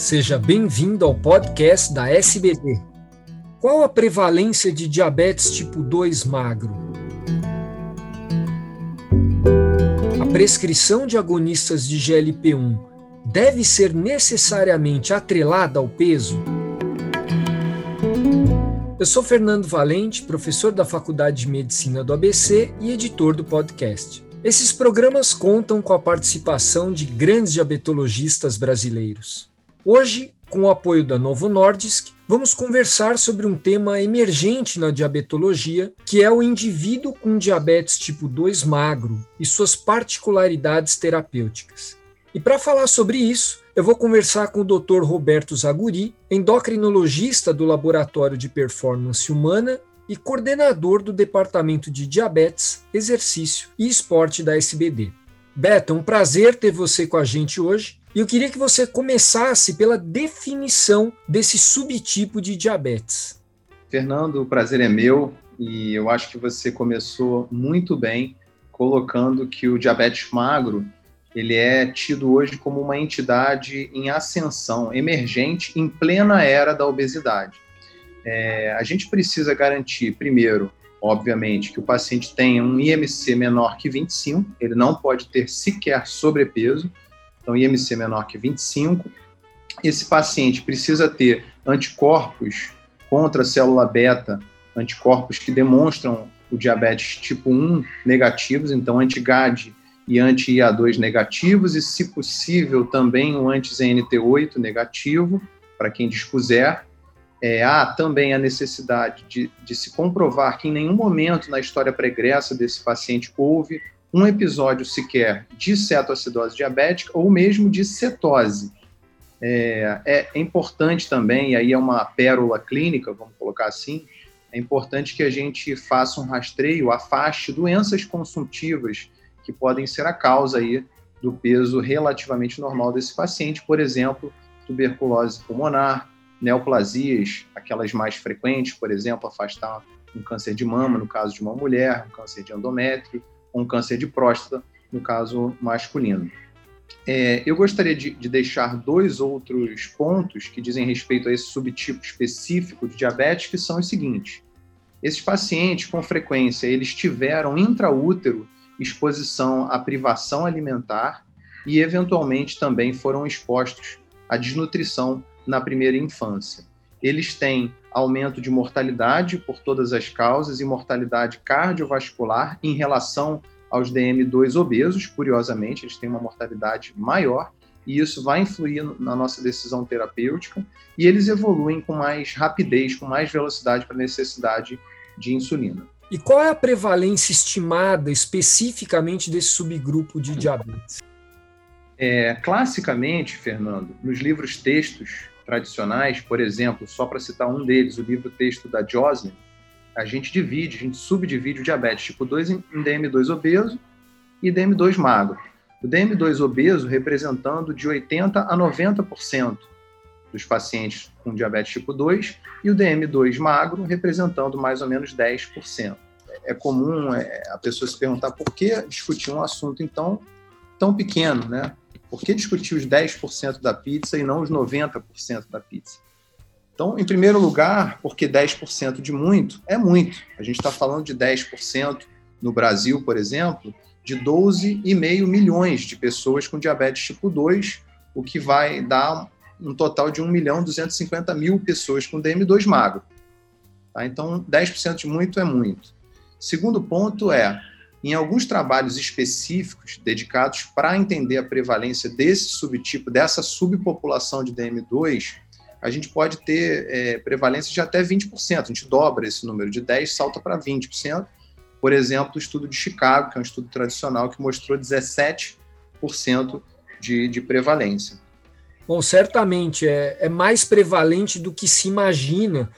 Seja bem-vindo ao podcast da SBD. Qual a prevalência de diabetes tipo 2 magro? A prescrição de agonistas de GLP-1 deve ser necessariamente atrelada ao peso? Eu sou Fernando Valente, professor da Faculdade de Medicina do ABC e editor do podcast. Esses programas contam com a participação de grandes diabetologistas brasileiros. Hoje, com o apoio da Novo Nordisk, vamos conversar sobre um tema emergente na diabetologia, que é o indivíduo com diabetes tipo 2 magro e suas particularidades terapêuticas. E para falar sobre isso, eu vou conversar com o Dr. Roberto Zaguri, endocrinologista do Laboratório de Performance Humana e coordenador do Departamento de Diabetes, Exercício e Esporte da SBD. Beto, um prazer ter você com a gente hoje e eu queria que você começasse pela definição desse subtipo de diabetes. Fernando, o prazer é meu e eu acho que você começou muito bem colocando que o diabetes magro ele é tido hoje como uma entidade em ascensão, emergente, em plena era da obesidade. É, a gente precisa garantir, primeiro, obviamente, que o paciente tenha um IMC menor que 25, ele não pode ter sequer sobrepeso, então IMC menor que 25. Esse paciente precisa ter anticorpos contra a célula beta, anticorpos que demonstram o diabetes tipo 1 negativos, então anti-GAD e anti-IA2 negativos, e, se possível, também o anti-ZNT8 negativo, para quem dispuser. É, há também a necessidade de, de se comprovar que em nenhum momento na história pregressa desse paciente houve um episódio sequer de cetoacidose diabética ou mesmo de cetose. É, é, importante também, e aí é uma pérola clínica, vamos colocar assim, é importante que a gente faça um rastreio, afaste doenças consumptivas que podem ser a causa aí do peso relativamente normal desse paciente, por exemplo, tuberculose pulmonar, neoplasias, aquelas mais frequentes, por exemplo, afastar um câncer de mama, no caso de uma mulher, um câncer de endométrio, com câncer de próstata, no caso masculino. É, eu gostaria de, de, deixar dois outros pontos que dizem respeito a esse subtipo específico de diabetes, que são os seguintes. Esses pacientes, com frequência, eles tiveram intraútero exposição à privação alimentar e, eventualmente, também foram expostos à desnutrição na primeira infância. Eles têm aumento de mortalidade por todas as causas e mortalidade cardiovascular em relação aos DM2 obesos, curiosamente, eles têm uma mortalidade maior, e isso vai influir na nossa decisão terapêutica, e eles evoluem com mais rapidez, com mais velocidade para a necessidade de insulina. E qual é a prevalência estimada especificamente desse subgrupo de diabetes? É, classicamente, Fernando, nos livros textos tradicionais, por exemplo, só para citar um deles, o livro texto da Joslin, a gente divide, a gente subdivide o diabetes tipo 2 em DM2 obeso e DM2 magro. O DM2 obeso representando de 80% a 90% dos pacientes com diabetes tipo 2 e o DM2 magro representando mais ou menos 10%. É comum é, a pessoa se perguntar por que discutir um assunto então tão pequeno, né? Por que discutir os 10% da pizza e não os 90% da pizza? Então, em primeiro lugar, porque 10% de muito é muito. A gente está falando de 10% no Brasil, por exemplo, de 12,5 milhões de pessoas com diabetes tipo 2, o que vai dar um total de 1 milhão 250 mil pessoas com DM2 magro. Tá? Então, 10% de muito é muito. Segundo ponto é, em alguns trabalhos específicos dedicados para entender a prevalência desse subtipo, dessa subpopulação de DM2, a gente pode ter é, prevalência de até 20%. A gente dobra esse número de 10%, salta para 20%. Por exemplo, o estudo de Chicago, que é um estudo tradicional que mostrou 17% de, de prevalência. Bom, certamente é, é mais prevalente do que se imagina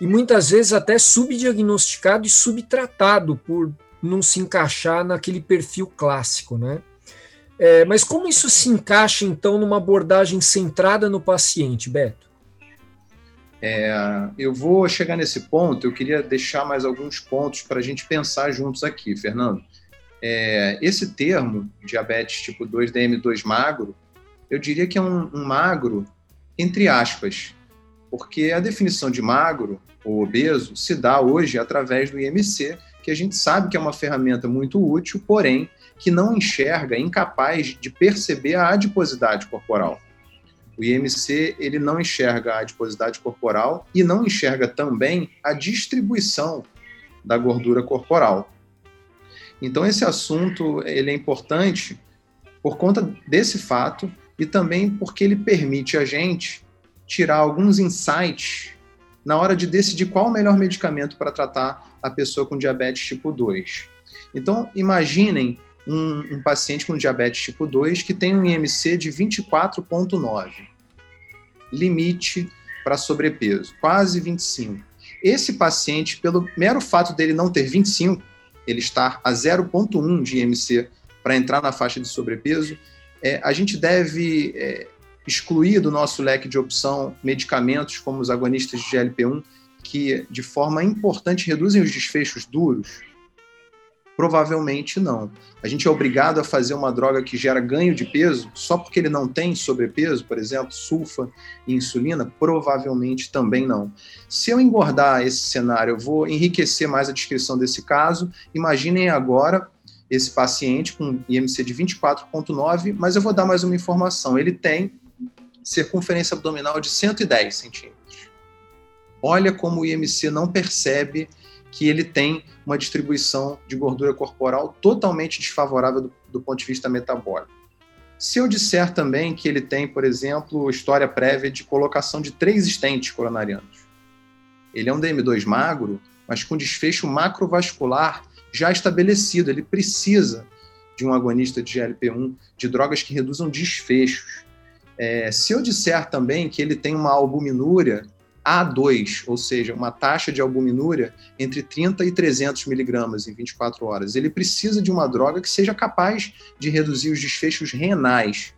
e muitas vezes até subdiagnosticado e subtratado por não se encaixar naquele perfil clássico, né? É, mas como isso se encaixa, então, numa abordagem centrada no paciente, Beto? É, eu vou chegar nesse ponto, eu queria deixar mais alguns pontos para a gente pensar juntos aqui, Fernando. É, esse termo, diabetes tipo 2, DM2 magro, eu diria que é um, um magro entre aspas, porque a definição de magro ou obeso se dá hoje através do IMC, que a gente sabe que é uma ferramenta muito útil, porém que não enxerga, incapaz de perceber a adiposidade corporal. O IMC ele não enxerga a adiposidade corporal e não enxerga também a distribuição da gordura corporal. Então esse assunto ele é importante por conta desse fato e também porque ele permite a gente tirar alguns insights na hora de decidir qual o melhor medicamento para tratar a pessoa com diabetes tipo 2. Então, imaginem um, um paciente com diabetes tipo 2 que tem um IMC de 24,9, limite para sobrepeso, quase 25. Esse paciente, pelo mero fato dele não ter 25, ele estar a 0,1 de IMC para entrar na faixa de sobrepeso, é, a gente deve é, excluir do nosso leque de opção medicamentos como os agonistas de GLP-1, que de forma importante reduzem os desfechos duros? Provavelmente não. A gente é obrigado a fazer uma droga que gera ganho de peso só porque ele não tem sobrepeso, por exemplo, sulfa e insulina? Provavelmente também não. Se eu engordar esse cenário, eu vou enriquecer mais a descrição desse caso. Imaginem agora esse paciente com IMC de 24,9, mas eu vou dar mais uma informação. Ele tem circunferência abdominal de 110 centímetros. Olha como o IMC não percebe que ele tem uma distribuição de gordura corporal totalmente desfavorável do, do ponto de vista metabólico. Se eu disser também que ele tem, por exemplo, história prévia de colocação de três estentes coronarianos, ele é um DM2 magro, mas com desfecho macrovascular já estabelecido, ele precisa de um agonista de GLP-1, de drogas que reduzam desfechos. É, se eu disser também que ele tem uma albuminúria A2, ou seja, uma taxa de albuminúria entre 30 e 300 miligramas em 24 horas, ele precisa de uma droga que seja capaz de reduzir os desfechos renais.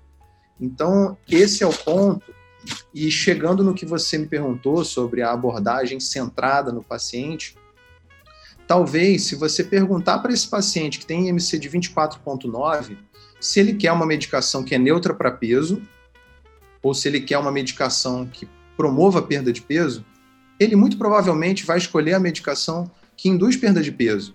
Então, esse é o ponto. E chegando no que você me perguntou sobre a abordagem centrada no paciente, talvez, se você perguntar para esse paciente que tem IMC de 24,9, se ele quer uma medicação que é neutra para peso, ou se ele quer uma medicação que promova a perda de peso, ele muito provavelmente vai escolher a medicação que induz perda de peso,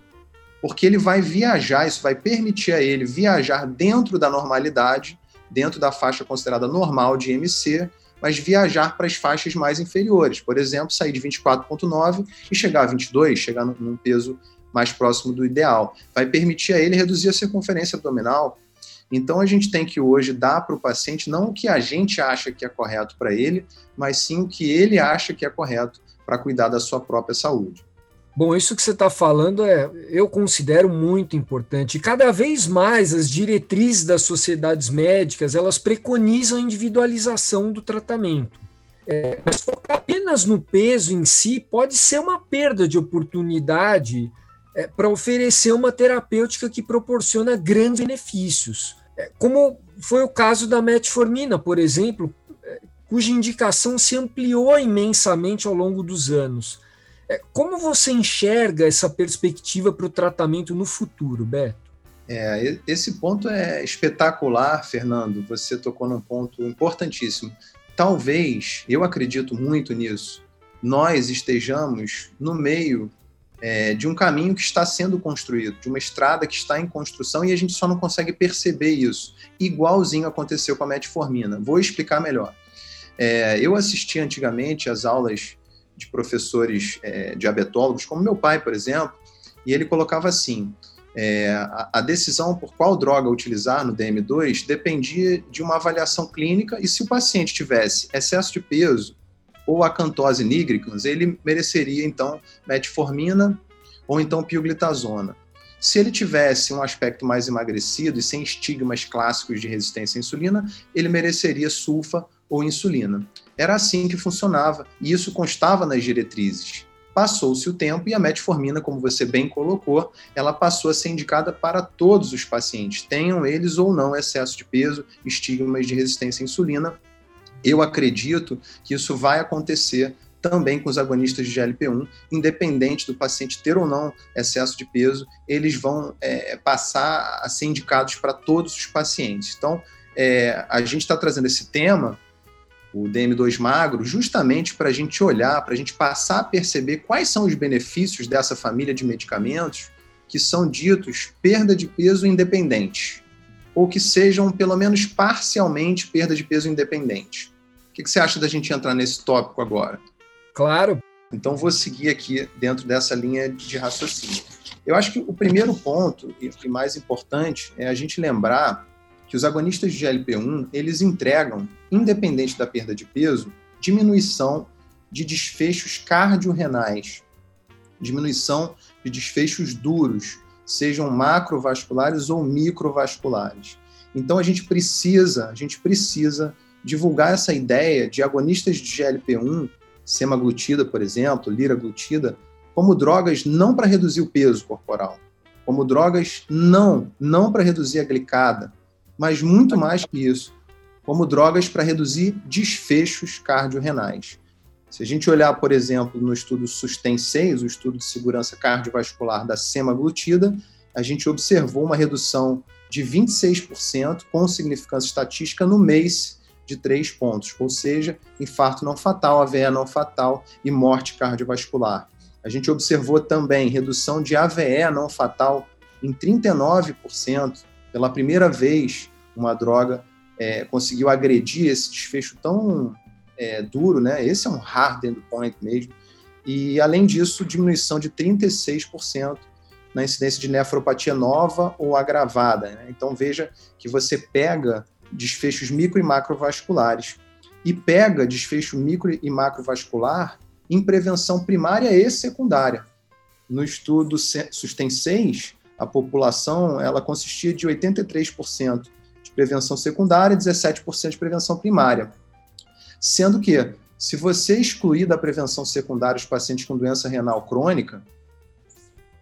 porque ele vai viajar, isso vai permitir a ele viajar dentro da normalidade, dentro da faixa considerada normal de IMC, mas viajar para as faixas mais inferiores. Por exemplo, sair de 24,9 e chegar a 22, chegar num peso mais próximo do ideal. Vai permitir a ele reduzir a circunferência abdominal então a gente tem que hoje dar para o paciente não o que a gente acha que é correto para ele, mas sim o que ele acha que é correto para cuidar da sua própria saúde. Bom, isso que você está falando é, eu considero muito importante. Cada vez mais as diretrizes das sociedades médicas elas preconizam a individualização do tratamento. É, mas focar apenas no peso em si pode ser uma perda de oportunidade é, para oferecer uma terapêutica que proporciona grandes benefícios. Como foi o caso da metformina, por exemplo, é, cuja indicação se ampliou imensamente ao longo dos anos. É, como você enxerga essa perspectiva para o tratamento no futuro, Beto? É, esse ponto é espetacular, Fernando. Você tocou num ponto importantíssimo. Talvez, eu acredito muito nisso, nós estejamos no meio é, de um caminho que está sendo construído, de uma estrada que está em construção e a gente só não consegue perceber isso. Igualzinho aconteceu com a metformina. Vou explicar melhor. É, eu assisti antigamente às aulas de professores é, diabetólogos, como meu pai, por exemplo, e ele colocava assim: é, a, a, decisão por qual droga utilizar no DM2 dependia de uma avaliação clínica e se o paciente tivesse excesso de peso ou acantose nigricans, ele mereceria então metformina ou então pioglitazona. Se ele tivesse um aspecto mais emagrecido e sem estigmas clássicos de resistência à insulina, ele mereceria sulfa ou insulina. Era assim que funcionava e isso constava nas diretrizes. Passou-se o tempo e a metformina, como você bem colocou, ela passou a ser indicada para todos os pacientes, tenham eles ou não excesso de peso, estigmas de resistência à insulina, eu acredito que isso vai acontecer também com os agonistas de GLP-1, independente do paciente ter ou não excesso de peso, eles vão é, passar a ser indicados para todos os pacientes. Então, é, a gente está trazendo esse tema o DM2 magro, justamente para a gente olhar, para a gente passar a perceber quais são os benefícios dessa família de medicamentos que são ditos perda de peso independente, ou que sejam pelo menos parcialmente perda de peso independente. O que, você acha da gente entrar nesse tópico agora? Claro. Então vou seguir aqui dentro dessa linha de raciocínio. Eu acho que o primeiro ponto e mais importante é a gente lembrar que os agonistas de GLP-1 eles entregam, independente da perda de peso, diminuição de desfechos cardiorrenais, diminuição de desfechos duros, sejam macrovasculares ou microvasculares. Então a gente precisa, a gente precisa divulgar essa ideia de agonistas de GLP-1, semaglutida, por exemplo, liraglutida, como drogas não para reduzir o peso corporal, como drogas não, não para reduzir a glicada, mas muito mais que isso, como drogas para reduzir desfechos cardiorrenais. Se a gente olhar, por exemplo, no estudo SUSTEM 6, o estudo de segurança cardiovascular da semaglutida, a gente observou uma redução de 26% com significância estatística no mês de três pontos, ou seja, infarto não fatal, AVE não fatal e morte cardiovascular. A gente observou também redução de AVE não fatal em 39%, pela primeira vez uma droga é, conseguiu agredir esse desfecho tão é, duro, né? Esse é um hard endpoint mesmo. E, além disso, diminuição de 36% na incidência de nefropatia nova ou agravada. Né? Então, veja que você pega desfechos micro e macrovasculares e pega desfecho micro e macrovascular em prevenção primária e secundária. No estudo SUSTEM 6, a população ela consistia de 83% de prevenção secundária e 17% de prevenção primária. Sendo que, se você excluir da prevenção secundária os pacientes com doença renal crônica,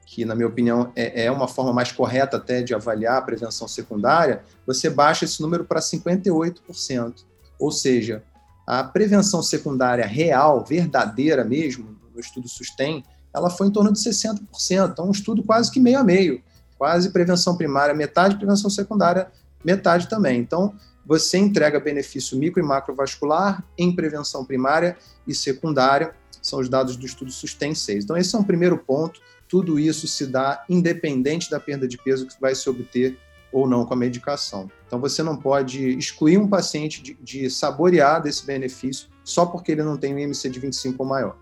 que, na minha opinião, é, é uma forma mais correta até de avaliar a prevenção secundária, você baixa esse número para 58%. Ou seja, a prevenção secundária real, verdadeira mesmo, no estudo SUSTEM, ela foi em torno de 60%. Então, um estudo quase que meio a meio. Quase prevenção primária, metade, prevenção secundária, metade também. Então, você entrega benefício micro e macrovascular em prevenção primária e secundária, são os dados do estudo SUSTEM 6. Então, esse é um primeiro ponto. Tudo isso se dá independente da perda de peso que vai se obter ou não com a medicação. Então, você não pode excluir um paciente de, de saborear desse benefício só porque ele não tem um IMC de 25 ou maior.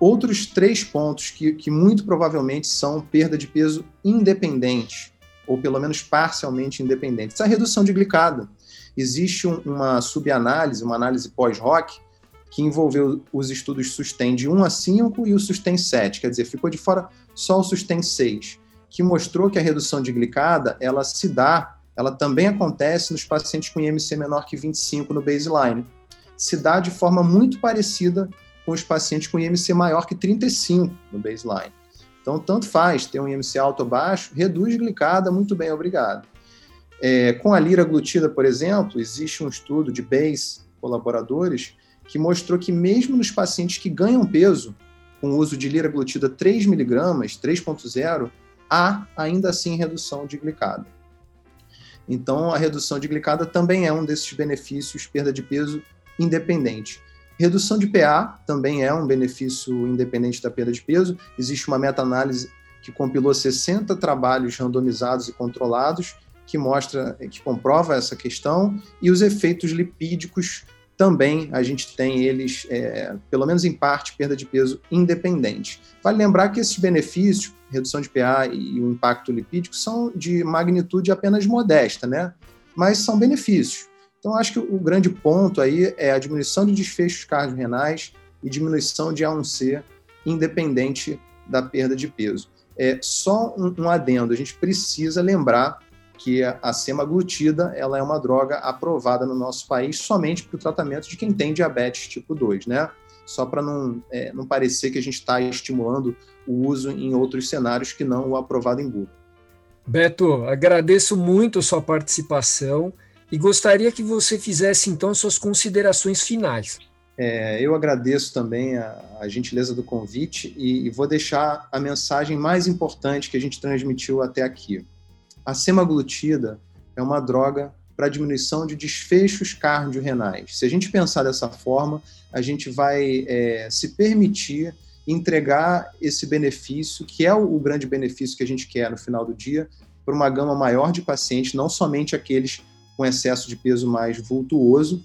Outros três pontos que, que muito provavelmente são perda de peso independente ou pelo menos parcialmente independentes. A redução de glicada. Existe um, uma subanálise, uma análise pós-ROC, que envolveu os estudos SUSTEM de 1 a 5 e o SUSTEM 7, quer dizer, ficou de fora só o SUSTEM 6, que mostrou que a redução de glicada, ela se dá, ela também acontece nos pacientes com IMC menor que 25 no baseline. Se dá de forma muito parecida com os pacientes com IMC maior que 35 no baseline. Então, tanto faz ter um IMC alto ou baixo, reduz glicada, muito bem, obrigado. É, com a liraglutida, por exemplo, existe um estudo de BASE, colaboradores, que mostrou que mesmo nos pacientes que ganham peso com o uso de liraglutida 3mg, 3.0, há ainda assim redução de glicada. Então, a redução de glicada também é um desses benefícios, perda de peso independente. Redução de PA também é um benefício independente da perda de peso. Existe uma meta-análise que compilou 60 trabalhos randomizados e controlados que mostra, que comprova essa questão e os efeitos lipídicos também a gente tem eles, é, pelo menos em parte, perda de peso independente. Vale lembrar que esses benefícios, redução de PA e o impacto lipídico, são de magnitude apenas modesta, né? Mas são benefícios. Então, acho que o grande ponto aí é a diminuição de desfechos cardiorrenais e diminuição de A1C independente da perda de peso. É só um, um adendo, a gente precisa lembrar que a semaglutida ela é uma droga aprovada no nosso país somente para o tratamento de quem tem diabetes tipo 2, né? Só para não, é, não parecer que a gente está estimulando o uso em outros cenários que não o aprovado em bulk. Beto, agradeço muito a sua participação e gostaria que você fizesse então suas considerações finais. É, eu agradeço também a, a gentileza do convite e, e, vou deixar a mensagem mais importante que a gente transmitiu até aqui. A semaglutida é uma droga para diminuição de desfechos cardiorrenais. Se a gente pensar dessa forma, a gente vai é, se permitir entregar esse benefício, que é o, o grande benefício que a gente quer no final do dia, para uma gama maior de pacientes, não somente aqueles com excesso de peso mais vultuoso.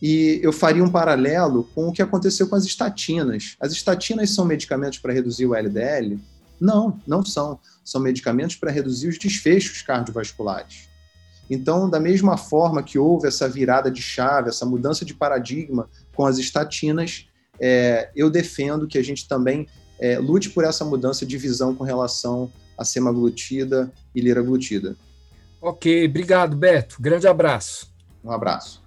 E eu faria um paralelo com o que aconteceu com as estatinas. As estatinas são medicamentos para reduzir o LDL? Não, não são. São medicamentos para reduzir os desfechos cardiovasculares. Então, da mesma forma que houve essa virada de chave, essa mudança de paradigma com as estatinas, é, eu defendo que a gente também é, lute por essa mudança de visão com relação a semaglutida e liraglutida. Ok, obrigado, Beto. Grande abraço. Um abraço.